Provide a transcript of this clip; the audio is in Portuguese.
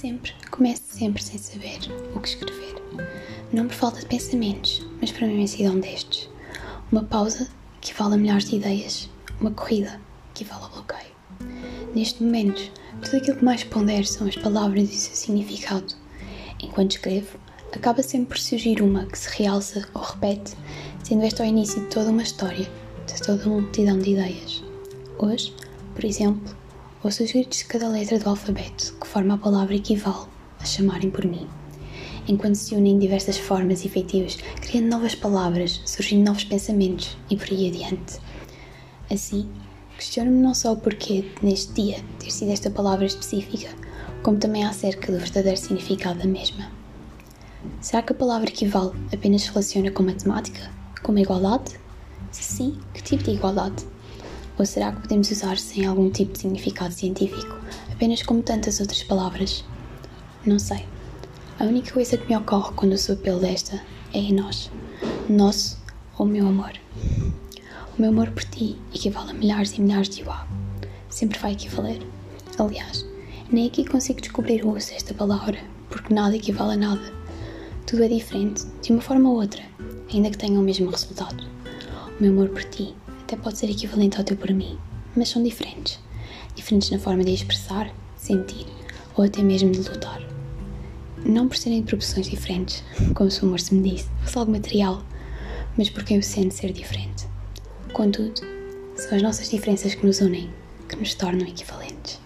sempre sem saber o que escrever. Não por falta de pensamentos, mas por uma imensidão destes. Uma pausa equivale a milhares de ideias, uma corrida equivale ao bloqueio. Neste momento, tudo aquilo que mais pondero são as palavras e o seu significado. Enquanto escrevo, acaba sempre por surgir uma que se realça ou repete, sendo esta o início de toda uma história, de toda uma multidão de ideias. Hoje, por exemplo, os gritos de cada letra do alfabeto que forma a palavra equivale a chamarem por mim. Enquanto se unem diversas formas efetivas, criando novas palavras, surgindo novos pensamentos e por aí adiante. Assim, questiono-me não só o porquê neste dia ter sido esta palavra específica, como também acerca do verdadeiro significado da mesma. Será que a palavra equivale apenas se relaciona com matemática, com igualdade? Se sim, que tipo de igualdade? Ou será que podemos usar sem algum tipo de significado científico, apenas como tantas outras palavras? Não sei. A única coisa que me ocorre quando sou apelo desta é em nós. Nosso ou meu amor. O meu amor por ti equivale a milhares e milhares de uau. Sempre vai equivaler. Aliás, nem aqui consigo descobrir o uso desta palavra, porque nada equivale a nada. Tudo é diferente, de uma forma ou outra, ainda que tenha o mesmo resultado. O meu amor por ti até pode ser equivalente ao teu por mim, mas são diferentes. Diferentes na forma de expressar, sentir ou até mesmo de lutar. Não por serem de proporções diferentes, como se o amor se me disse, fosse algo material, mas porque eu sendo ser diferente. Contudo, são as nossas diferenças que nos unem, que nos tornam equivalentes.